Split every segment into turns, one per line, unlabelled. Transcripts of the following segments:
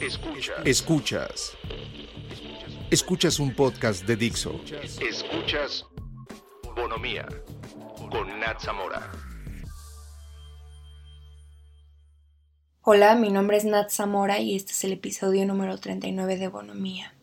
Escuchas. Escuchas. Escuchas un podcast de Dixo.
Escuchas Bonomía con Nat Zamora.
Hola, mi nombre es Nat Zamora y este es el episodio número 39 de Bonomía.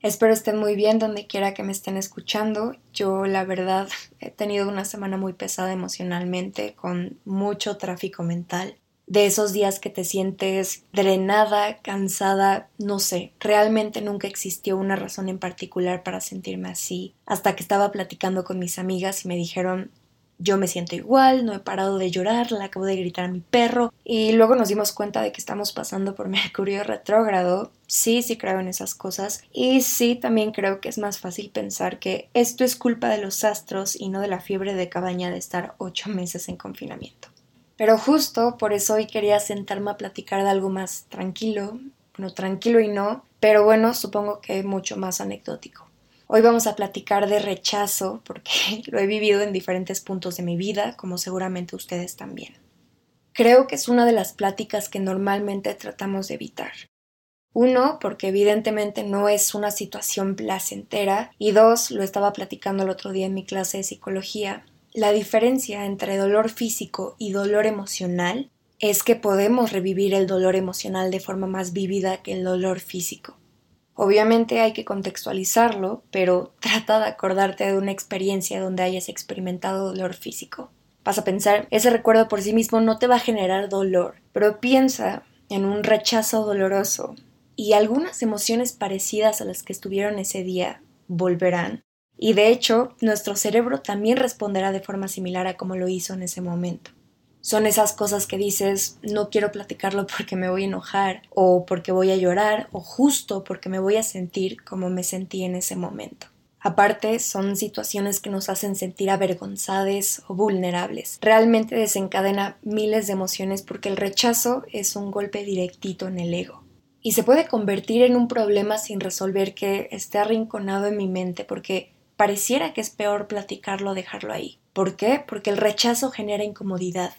Espero estén muy bien donde quiera que me estén escuchando. Yo la verdad he tenido una semana muy pesada emocionalmente con mucho tráfico mental de esos días que te sientes drenada, cansada, no sé, realmente nunca existió una razón en particular para sentirme así, hasta que estaba platicando con mis amigas y me dijeron yo me siento igual, no he parado de llorar, le acabo de gritar a mi perro y luego nos dimos cuenta de que estamos pasando por Mercurio retrógrado. Sí, sí creo en esas cosas y sí también creo que es más fácil pensar que esto es culpa de los astros y no de la fiebre de cabaña de estar ocho meses en confinamiento. Pero justo por eso hoy quería sentarme a platicar de algo más tranquilo, bueno, tranquilo y no, pero bueno, supongo que mucho más anecdótico. Hoy vamos a platicar de rechazo porque lo he vivido en diferentes puntos de mi vida, como seguramente ustedes también. Creo que es una de las pláticas que normalmente tratamos de evitar. Uno, porque evidentemente no es una situación placentera, y dos, lo estaba platicando el otro día en mi clase de psicología, la diferencia entre dolor físico y dolor emocional es que podemos revivir el dolor emocional de forma más vívida que el dolor físico. Obviamente hay que contextualizarlo, pero trata de acordarte de una experiencia donde hayas experimentado dolor físico. Vas a pensar, ese recuerdo por sí mismo no te va a generar dolor, pero piensa en un rechazo doloroso y algunas emociones parecidas a las que estuvieron ese día volverán y de hecho, nuestro cerebro también responderá de forma similar a como lo hizo en ese momento. Son esas cosas que dices, no quiero platicarlo porque me voy a enojar, o porque voy a llorar, o justo porque me voy a sentir como me sentí en ese momento. Aparte, son situaciones que nos hacen sentir avergonzados o vulnerables. Realmente desencadena miles de emociones porque el rechazo es un golpe directito en el ego. Y se puede convertir en un problema sin resolver que esté arrinconado en mi mente porque pareciera que es peor platicarlo o dejarlo ahí. ¿Por qué? Porque el rechazo genera incomodidad.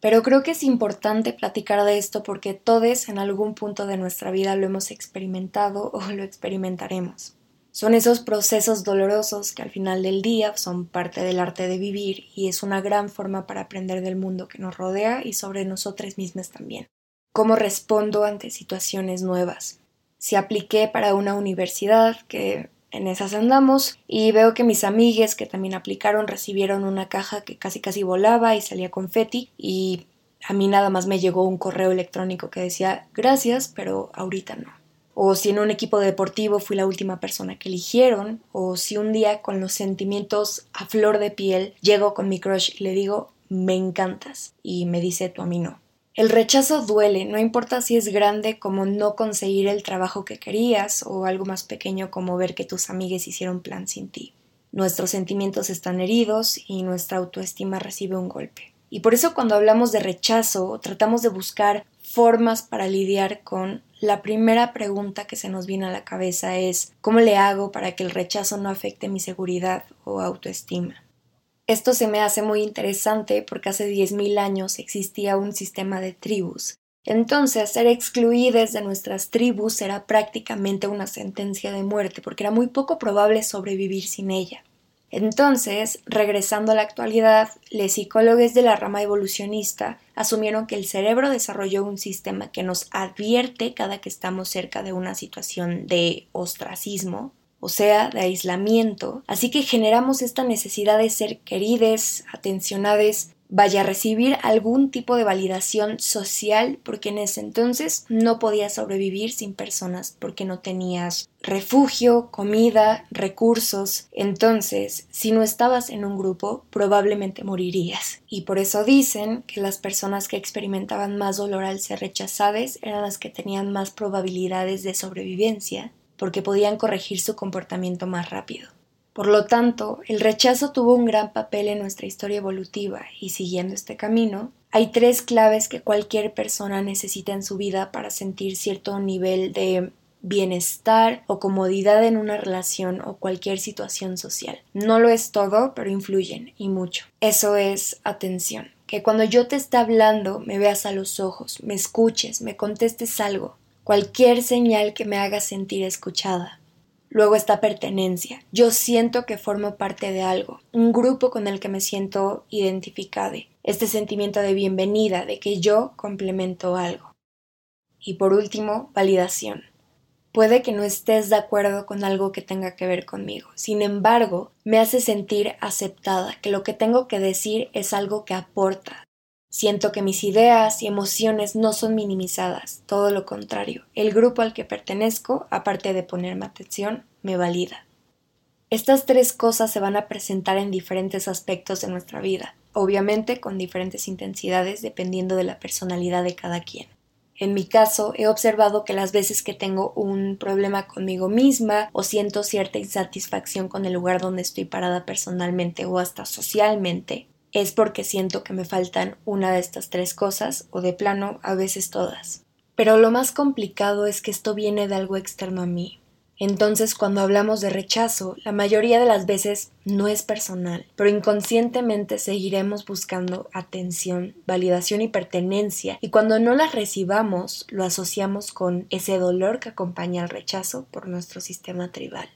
Pero creo que es importante platicar de esto porque todos en algún punto de nuestra vida lo hemos experimentado o lo experimentaremos. Son esos procesos dolorosos que al final del día son parte del arte de vivir y es una gran forma para aprender del mundo que nos rodea y sobre nosotras mismas también. ¿Cómo respondo ante situaciones nuevas? Si apliqué para una universidad que en esas andamos y veo que mis amigues que también aplicaron recibieron una caja que casi casi volaba y salía confeti y a mí nada más me llegó un correo electrónico que decía gracias pero ahorita no. O si en un equipo deportivo fui la última persona que eligieron, o si un día con los sentimientos a flor de piel llego con mi crush y le digo me encantas y me dice tú a mí no. El rechazo duele, no importa si es grande como no conseguir el trabajo que querías o algo más pequeño como ver que tus amigues hicieron plan sin ti. Nuestros sentimientos están heridos y nuestra autoestima recibe un golpe. Y por eso cuando hablamos de rechazo tratamos de buscar formas para lidiar con la primera pregunta que se nos viene a la cabeza es ¿cómo le hago para que el rechazo no afecte mi seguridad o autoestima? Esto se me hace muy interesante porque hace 10.000 años existía un sistema de tribus. Entonces, ser excluidas de nuestras tribus era prácticamente una sentencia de muerte porque era muy poco probable sobrevivir sin ella. Entonces, regresando a la actualidad, los psicólogos de la rama evolucionista asumieron que el cerebro desarrolló un sistema que nos advierte cada que estamos cerca de una situación de ostracismo, o sea, de aislamiento, así que generamos esta necesidad de ser querides, atencionades, vaya a recibir algún tipo de validación social porque en ese entonces no podías sobrevivir sin personas porque no tenías refugio, comida, recursos. Entonces, si no estabas en un grupo, probablemente morirías. Y por eso dicen que las personas que experimentaban más dolor al ser rechazadas eran las que tenían más probabilidades de sobrevivencia porque podían corregir su comportamiento más rápido. Por lo tanto, el rechazo tuvo un gran papel en nuestra historia evolutiva y siguiendo este camino, hay tres claves que cualquier persona necesita en su vida para sentir cierto nivel de bienestar o comodidad en una relación o cualquier situación social. No lo es todo, pero influyen y mucho. Eso es atención que cuando yo te esté hablando me veas a los ojos, me escuches, me contestes algo, cualquier señal que me haga sentir escuchada. Luego está pertenencia. Yo siento que formo parte de algo, un grupo con el que me siento identificada. Este sentimiento de bienvenida, de que yo complemento algo. Y por último, validación. Puede que no estés de acuerdo con algo que tenga que ver conmigo. Sin embargo, me hace sentir aceptada, que lo que tengo que decir es algo que aporta. Siento que mis ideas y emociones no son minimizadas, todo lo contrario. El grupo al que pertenezco, aparte de ponerme atención, me valida. Estas tres cosas se van a presentar en diferentes aspectos de nuestra vida, obviamente con diferentes intensidades dependiendo de la personalidad de cada quien. En mi caso, he observado que las veces que tengo un problema conmigo misma o siento cierta insatisfacción con el lugar donde estoy parada personalmente o hasta socialmente, es porque siento que me faltan una de estas tres cosas o de plano a veces todas. Pero lo más complicado es que esto viene de algo externo a mí, entonces, cuando hablamos de rechazo, la mayoría de las veces no es personal, pero inconscientemente seguiremos buscando atención, validación y pertenencia, y cuando no las recibamos, lo asociamos con ese dolor que acompaña al rechazo por nuestro sistema tribal.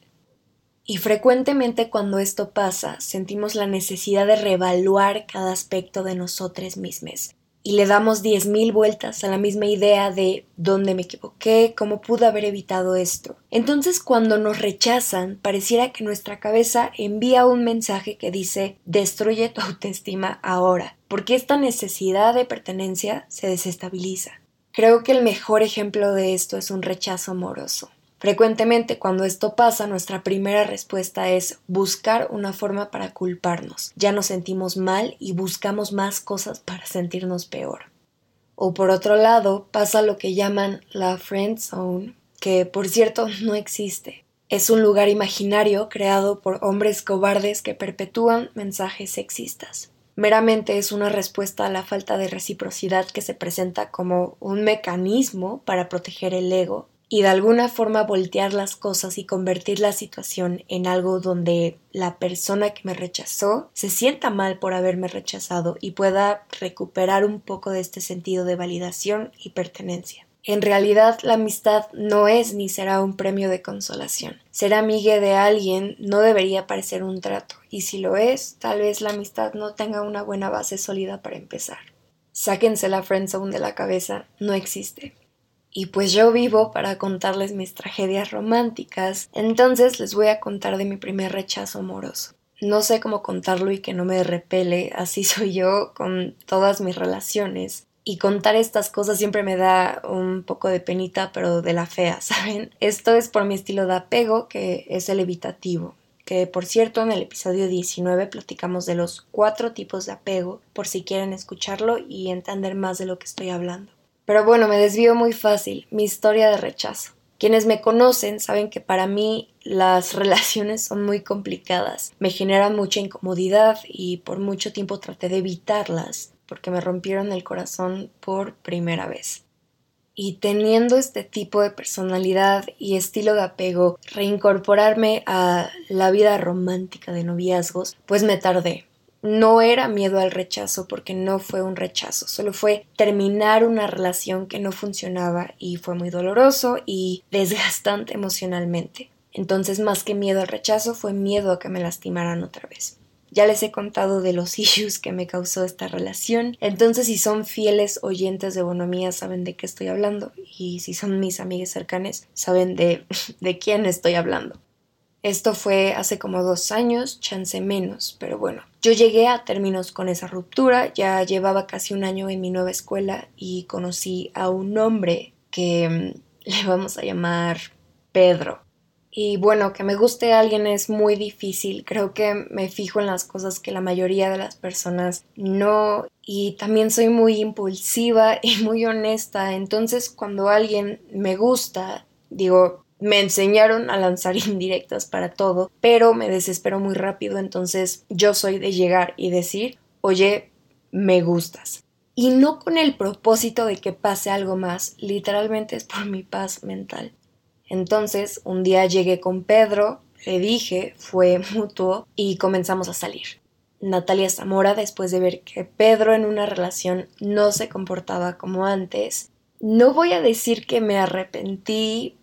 Y frecuentemente cuando esto pasa, sentimos la necesidad de reevaluar cada aspecto de nosotros mismos, y le damos diez mil vueltas a la misma idea de dónde me equivoqué, cómo pude haber evitado esto. Entonces cuando nos rechazan, pareciera que nuestra cabeza envía un mensaje que dice destruye tu autoestima ahora, porque esta necesidad de pertenencia se desestabiliza. Creo que el mejor ejemplo de esto es un rechazo amoroso. Frecuentemente cuando esto pasa, nuestra primera respuesta es buscar una forma para culparnos. Ya nos sentimos mal y buscamos más cosas para sentirnos peor. O por otro lado, pasa lo que llaman la friend zone, que por cierto no existe. Es un lugar imaginario creado por hombres cobardes que perpetúan mensajes sexistas. Meramente es una respuesta a la falta de reciprocidad que se presenta como un mecanismo para proteger el ego y de alguna forma voltear las cosas y convertir la situación en algo donde la persona que me rechazó se sienta mal por haberme rechazado y pueda recuperar un poco de este sentido de validación y pertenencia. En realidad la amistad no es ni será un premio de consolación. Ser amiga de alguien no debería parecer un trato, y si lo es, tal vez la amistad no tenga una buena base sólida para empezar. Sáquense la friendzone de la cabeza, no existe. Y pues yo vivo para contarles mis tragedias románticas, entonces les voy a contar de mi primer rechazo amoroso. No sé cómo contarlo y que no me repele, así soy yo con todas mis relaciones. Y contar estas cosas siempre me da un poco de penita, pero de la fea, ¿saben? Esto es por mi estilo de apego, que es el evitativo. Que por cierto, en el episodio 19 platicamos de los cuatro tipos de apego, por si quieren escucharlo y entender más de lo que estoy hablando. Pero bueno, me desvío muy fácil. Mi historia de rechazo. Quienes me conocen saben que para mí las relaciones son muy complicadas. Me generan mucha incomodidad y por mucho tiempo traté de evitarlas porque me rompieron el corazón por primera vez. Y teniendo este tipo de personalidad y estilo de apego, reincorporarme a la vida romántica de noviazgos, pues me tardé no era miedo al rechazo porque no fue un rechazo, solo fue terminar una relación que no funcionaba y fue muy doloroso y desgastante emocionalmente. Entonces más que miedo al rechazo fue miedo a que me lastimaran otra vez. Ya les he contado de los issues que me causó esta relación, entonces si son fieles oyentes de Bonomía saben de qué estoy hablando y si son mis amigas cercanas saben de, de quién estoy hablando. Esto fue hace como dos años, chance menos, pero bueno. Yo llegué a términos con esa ruptura, ya llevaba casi un año en mi nueva escuela y conocí a un hombre que mm, le vamos a llamar Pedro. Y bueno, que me guste a alguien es muy difícil. Creo que me fijo en las cosas que la mayoría de las personas no. Y también soy muy impulsiva y muy honesta. Entonces cuando alguien me gusta, digo, me enseñaron a lanzar indirectas para todo, pero me desespero muy rápido, entonces yo soy de llegar y decir, oye, me gustas. Y no con el propósito de que pase algo más, literalmente es por mi paz mental. Entonces, un día llegué con Pedro, le dije, fue mutuo y comenzamos a salir. Natalia Zamora después de ver que Pedro en una relación no se comportaba como antes. No voy a decir que me arrepentí,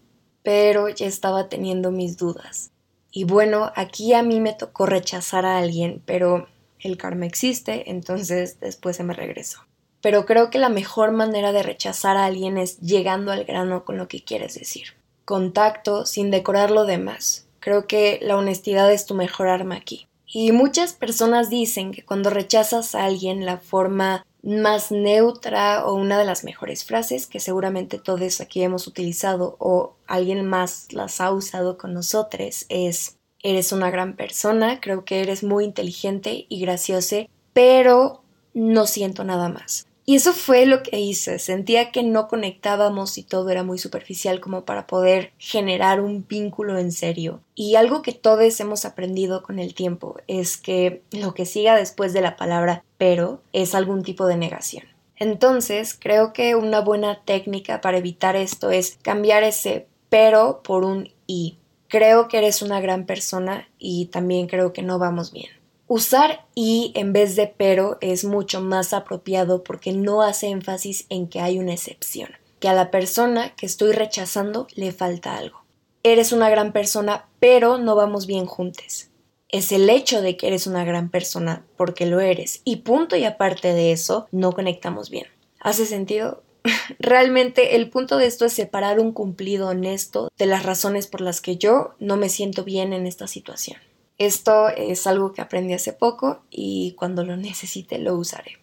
pero ya estaba teniendo mis dudas. Y bueno, aquí a mí me tocó rechazar a alguien, pero el karma existe, entonces después se me regresó. Pero creo que la mejor manera de rechazar a alguien es llegando al grano con lo que quieres decir. Contacto sin decorar lo demás. Creo que la honestidad es tu mejor arma aquí. Y muchas personas dicen que cuando rechazas a alguien la forma más neutra o una de las mejores frases que seguramente todos aquí hemos utilizado o alguien más las ha usado con nosotros es eres una gran persona, creo que eres muy inteligente y graciosa, pero no siento nada más. Y eso fue lo que hice. Sentía que no conectábamos y todo era muy superficial como para poder generar un vínculo en serio. Y algo que todos hemos aprendido con el tiempo es que lo que siga después de la palabra pero es algún tipo de negación. Entonces, creo que una buena técnica para evitar esto es cambiar ese pero por un y. Creo que eres una gran persona y también creo que no vamos bien. Usar y en vez de pero es mucho más apropiado porque no hace énfasis en que hay una excepción, que a la persona que estoy rechazando le falta algo. Eres una gran persona, pero no vamos bien juntos. Es el hecho de que eres una gran persona porque lo eres y punto y aparte de eso no conectamos bien. ¿Hace sentido? Realmente el punto de esto es separar un cumplido honesto de las razones por las que yo no me siento bien en esta situación. Esto es algo que aprendí hace poco y cuando lo necesite lo usaré.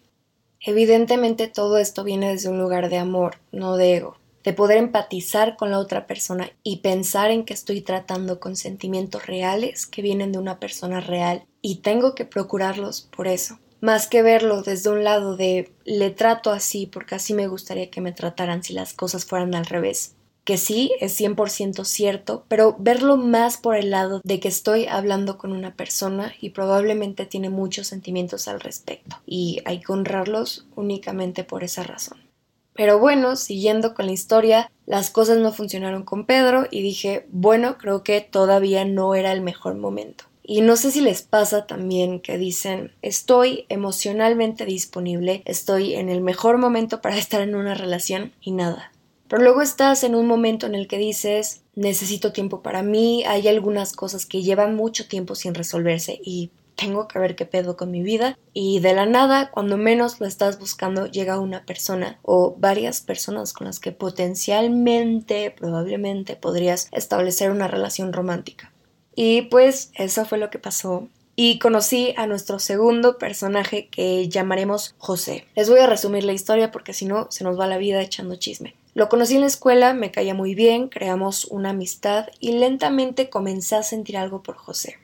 Evidentemente todo esto viene desde un lugar de amor, no de ego, de poder empatizar con la otra persona y pensar en que estoy tratando con sentimientos reales que vienen de una persona real y tengo que procurarlos por eso. Más que verlo desde un lado de le trato así porque así me gustaría que me trataran si las cosas fueran al revés que sí es 100% cierto, pero verlo más por el lado de que estoy hablando con una persona y probablemente tiene muchos sentimientos al respecto y hay que honrarlos únicamente por esa razón. Pero bueno, siguiendo con la historia, las cosas no funcionaron con Pedro y dije, bueno, creo que todavía no era el mejor momento. Y no sé si les pasa también que dicen, estoy emocionalmente disponible, estoy en el mejor momento para estar en una relación y nada, pero luego estás en un momento en el que dices, necesito tiempo para mí, hay algunas cosas que llevan mucho tiempo sin resolverse y tengo que ver qué pedo con mi vida. Y de la nada, cuando menos lo estás buscando, llega una persona o varias personas con las que potencialmente, probablemente podrías establecer una relación romántica. Y pues eso fue lo que pasó y conocí a nuestro segundo personaje que llamaremos José. Les voy a resumir la historia porque si no se nos va la vida echando chisme. Lo conocí en la escuela, me caía muy bien, creamos una amistad y lentamente comencé a sentir algo por José.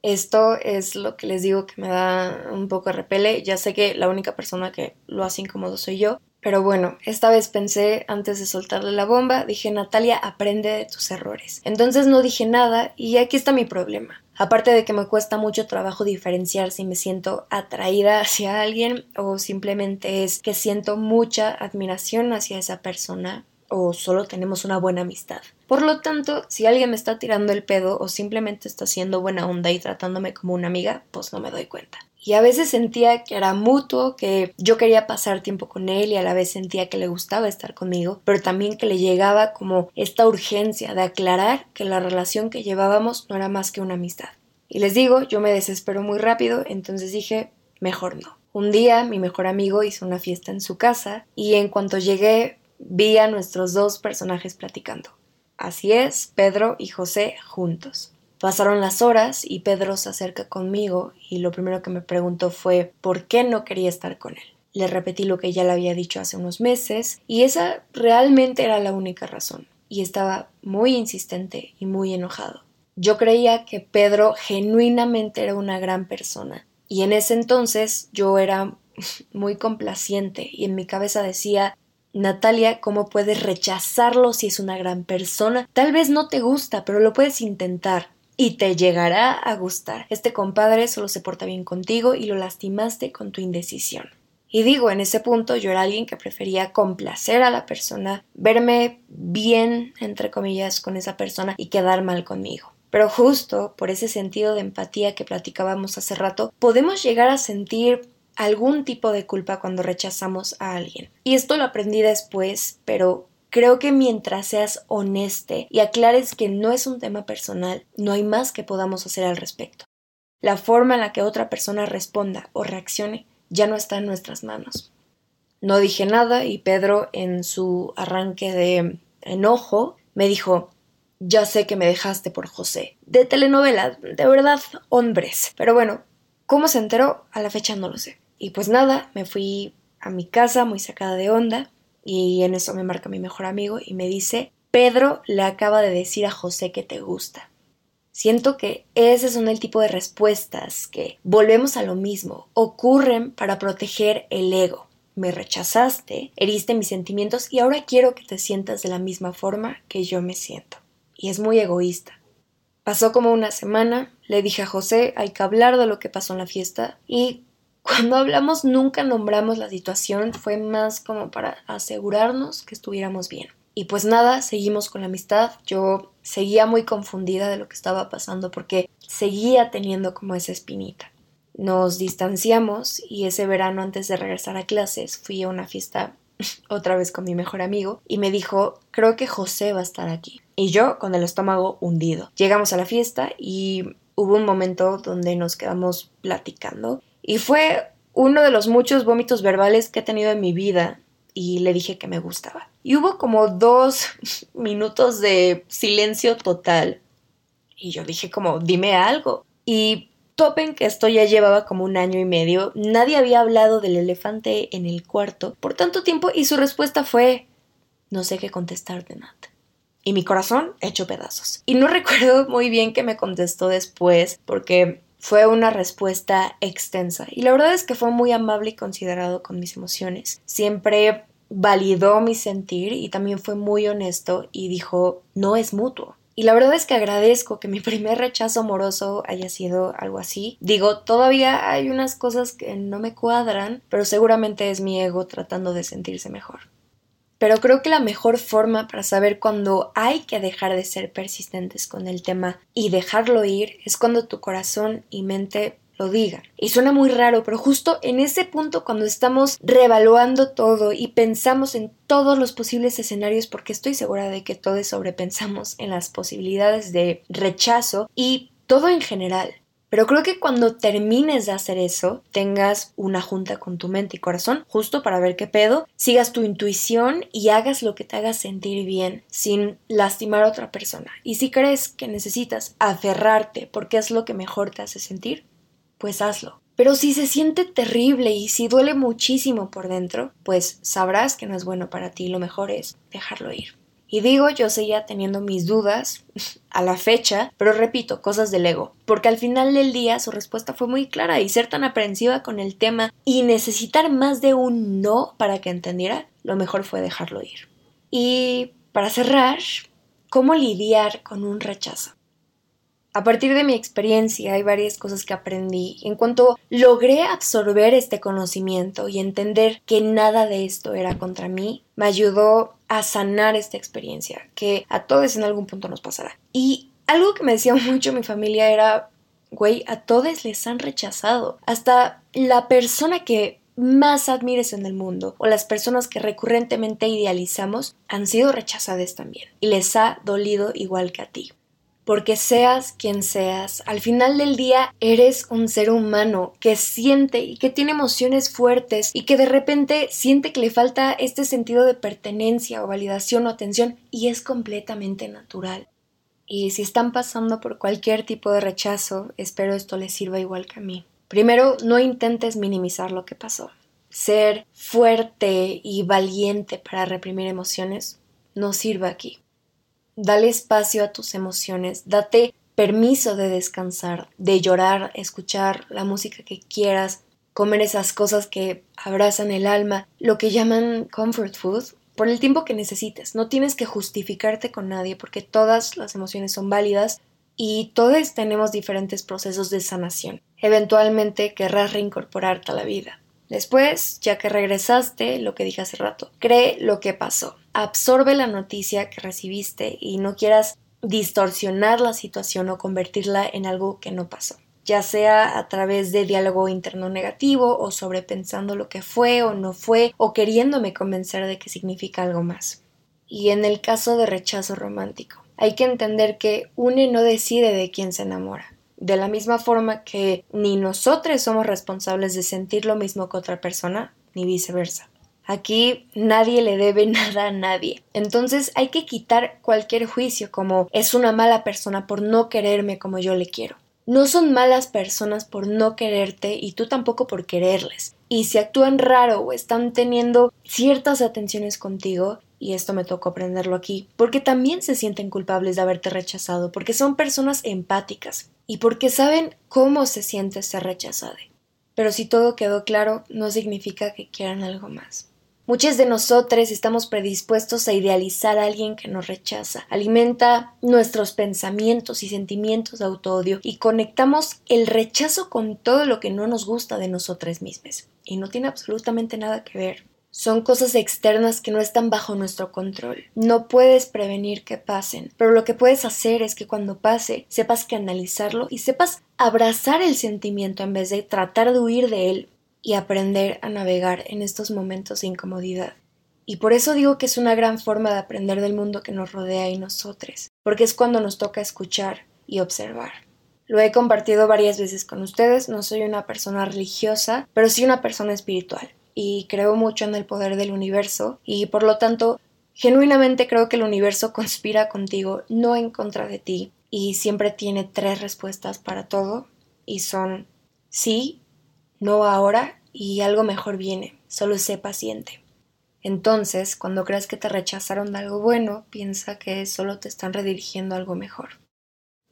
Esto es lo que les digo que me da un poco de repele. Ya sé que la única persona que lo hace incómodo soy yo. Pero bueno, esta vez pensé antes de soltarle la bomba, dije Natalia, aprende de tus errores. Entonces no dije nada y aquí está mi problema. Aparte de que me cuesta mucho trabajo diferenciar si me siento atraída hacia alguien o simplemente es que siento mucha admiración hacia esa persona o solo tenemos una buena amistad. Por lo tanto, si alguien me está tirando el pedo o simplemente está haciendo buena onda y tratándome como una amiga, pues no me doy cuenta. Y a veces sentía que era mutuo, que yo quería pasar tiempo con él y a la vez sentía que le gustaba estar conmigo, pero también que le llegaba como esta urgencia de aclarar que la relación que llevábamos no era más que una amistad. Y les digo, yo me desespero muy rápido, entonces dije, mejor no. Un día mi mejor amigo hizo una fiesta en su casa y en cuanto llegué vi a nuestros dos personajes platicando. Así es, Pedro y José juntos. Pasaron las horas y Pedro se acerca conmigo y lo primero que me preguntó fue por qué no quería estar con él. Le repetí lo que ya le había dicho hace unos meses y esa realmente era la única razón. Y estaba muy insistente y muy enojado. Yo creía que Pedro genuinamente era una gran persona y en ese entonces yo era muy complaciente y en mi cabeza decía Natalia, ¿cómo puedes rechazarlo si es una gran persona? Tal vez no te gusta, pero lo puedes intentar y te llegará a gustar. Este compadre solo se porta bien contigo y lo lastimaste con tu indecisión. Y digo, en ese punto yo era alguien que prefería complacer a la persona, verme bien, entre comillas, con esa persona y quedar mal conmigo. Pero justo por ese sentido de empatía que platicábamos hace rato, podemos llegar a sentir algún tipo de culpa cuando rechazamos a alguien. Y esto lo aprendí después, pero creo que mientras seas honeste y aclares que no es un tema personal, no hay más que podamos hacer al respecto. La forma en la que otra persona responda o reaccione ya no está en nuestras manos. No dije nada y Pedro, en su arranque de enojo, me dijo ya sé que me dejaste por José. De telenovela, de verdad, hombres. Pero bueno, ¿cómo se enteró? A la fecha no lo sé. Y pues nada, me fui a mi casa muy sacada de onda y en eso me marca mi mejor amigo y me dice, Pedro le acaba de decir a José que te gusta. Siento que ese son el tipo de respuestas que, volvemos a lo mismo, ocurren para proteger el ego. Me rechazaste, heriste mis sentimientos y ahora quiero que te sientas de la misma forma que yo me siento y es muy egoísta. Pasó como una semana, le dije a José, hay que hablar de lo que pasó en la fiesta y cuando hablamos nunca nombramos la situación, fue más como para asegurarnos que estuviéramos bien. Y pues nada, seguimos con la amistad. Yo seguía muy confundida de lo que estaba pasando porque seguía teniendo como esa espinita. Nos distanciamos y ese verano antes de regresar a clases fui a una fiesta otra vez con mi mejor amigo y me dijo, creo que José va a estar aquí y yo con el estómago hundido. Llegamos a la fiesta y hubo un momento donde nos quedamos platicando y fue uno de los muchos vómitos verbales que he tenido en mi vida y le dije que me gustaba. Y hubo como dos minutos de silencio total y yo dije como dime algo. Y topen que esto ya llevaba como un año y medio, nadie había hablado del elefante en el cuarto por tanto tiempo y su respuesta fue no sé qué contestarte, Nat y mi corazón hecho pedazos. Y no recuerdo muy bien qué me contestó después porque fue una respuesta extensa y la verdad es que fue muy amable y considerado con mis emociones. Siempre validó mi sentir y también fue muy honesto y dijo no es mutuo. Y la verdad es que agradezco que mi primer rechazo amoroso haya sido algo así. Digo, todavía hay unas cosas que no me cuadran, pero seguramente es mi ego tratando de sentirse mejor. Pero creo que la mejor forma para saber cuándo hay que dejar de ser persistentes con el tema y dejarlo ir es cuando tu corazón y mente lo digan. Y suena muy raro, pero justo en ese punto cuando estamos reevaluando todo y pensamos en todos los posibles escenarios, porque estoy segura de que todos sobrepensamos en las posibilidades de rechazo y todo en general. Pero creo que cuando termines de hacer eso, tengas una junta con tu mente y corazón, justo para ver qué pedo, sigas tu intuición y hagas lo que te haga sentir bien sin lastimar a otra persona. Y si crees que necesitas aferrarte porque es lo que mejor te hace sentir, pues hazlo. Pero si se siente terrible y si duele muchísimo por dentro, pues sabrás que no es bueno para ti. Lo mejor es dejarlo ir. Y digo, yo seguía teniendo mis dudas a la fecha, pero repito, cosas del ego, porque al final del día su respuesta fue muy clara y ser tan aprensiva con el tema y necesitar más de un no para que entendiera, lo mejor fue dejarlo ir. Y para cerrar, ¿cómo lidiar con un rechazo? A partir de mi experiencia hay varias cosas que aprendí. En cuanto logré absorber este conocimiento y entender que nada de esto era contra mí, me ayudó a sanar esta experiencia, que a todos en algún punto nos pasará. Y algo que me decía mucho mi familia era, güey, a todos les han rechazado. Hasta la persona que más admires en el mundo o las personas que recurrentemente idealizamos han sido rechazadas también y les ha dolido igual que a ti porque seas quien seas, al final del día eres un ser humano que siente y que tiene emociones fuertes y que de repente siente que le falta este sentido de pertenencia o validación o atención y es completamente natural. Y si están pasando por cualquier tipo de rechazo, espero esto les sirva igual que a mí. Primero, no intentes minimizar lo que pasó. Ser fuerte y valiente para reprimir emociones no sirve aquí. Dale espacio a tus emociones, date permiso de descansar, de llorar, escuchar la música que quieras, comer esas cosas que abrazan el alma, lo que llaman comfort food, por el tiempo que necesites. No tienes que justificarte con nadie porque todas las emociones son válidas y todos tenemos diferentes procesos de sanación. Eventualmente querrás reincorporarte a la vida. Después, ya que regresaste, lo que dije hace rato, cree lo que pasó. Absorbe la noticia que recibiste y no quieras distorsionar la situación o convertirla en algo que no pasó ya sea a través de diálogo interno negativo o sobrepensando lo que fue o no fue o queriéndome convencer de que significa algo más. Y en el caso de rechazo romántico, hay que entender que uno no decide de quién se enamora. De la misma forma que ni nosotros somos responsables de sentir lo mismo que otra persona, ni viceversa. Aquí nadie le debe nada a nadie. Entonces hay que quitar cualquier juicio como es una mala persona por no quererme como yo le quiero. No son malas personas por no quererte y tú tampoco por quererles. Y si actúan raro o están teniendo ciertas atenciones contigo, y esto me tocó aprenderlo aquí, porque también se sienten culpables de haberte rechazado, porque son personas empáticas y porque saben cómo se siente ser rechazada. Pero si todo quedó claro, no significa que quieran algo más. Muchos de nosotros estamos predispuestos a idealizar a alguien que nos rechaza, alimenta nuestros pensamientos y sentimientos de autoodio y conectamos el rechazo con todo lo que no nos gusta de nosotros mismos. Y no tiene absolutamente nada que ver. Son cosas externas que no están bajo nuestro control. No puedes prevenir que pasen, pero lo que puedes hacer es que cuando pase sepas que analizarlo y sepas abrazar el sentimiento en vez de tratar de huir de él y aprender a navegar en estos momentos de incomodidad. Y por eso digo que es una gran forma de aprender del mundo que nos rodea y nosotros, porque es cuando nos toca escuchar y observar. Lo he compartido varias veces con ustedes, no soy una persona religiosa, pero sí una persona espiritual y creo mucho en el poder del universo y por lo tanto genuinamente creo que el universo conspira contigo, no en contra de ti y siempre tiene tres respuestas para todo y son sí, no ahora y algo mejor viene, solo sé paciente. Entonces, cuando creas que te rechazaron de algo bueno, piensa que solo te están redirigiendo algo mejor.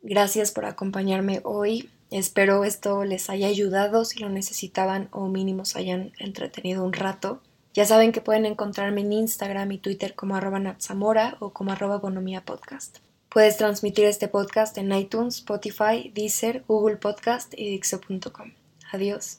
Gracias por acompañarme hoy Espero esto les haya ayudado si lo necesitaban o mínimo se hayan entretenido un rato. Ya saben que pueden encontrarme en Instagram y Twitter como arroba natzamora o como arroba bonomía podcast. Puedes transmitir este podcast en iTunes, Spotify, Deezer, Google Podcast y Dixo.com. Adiós.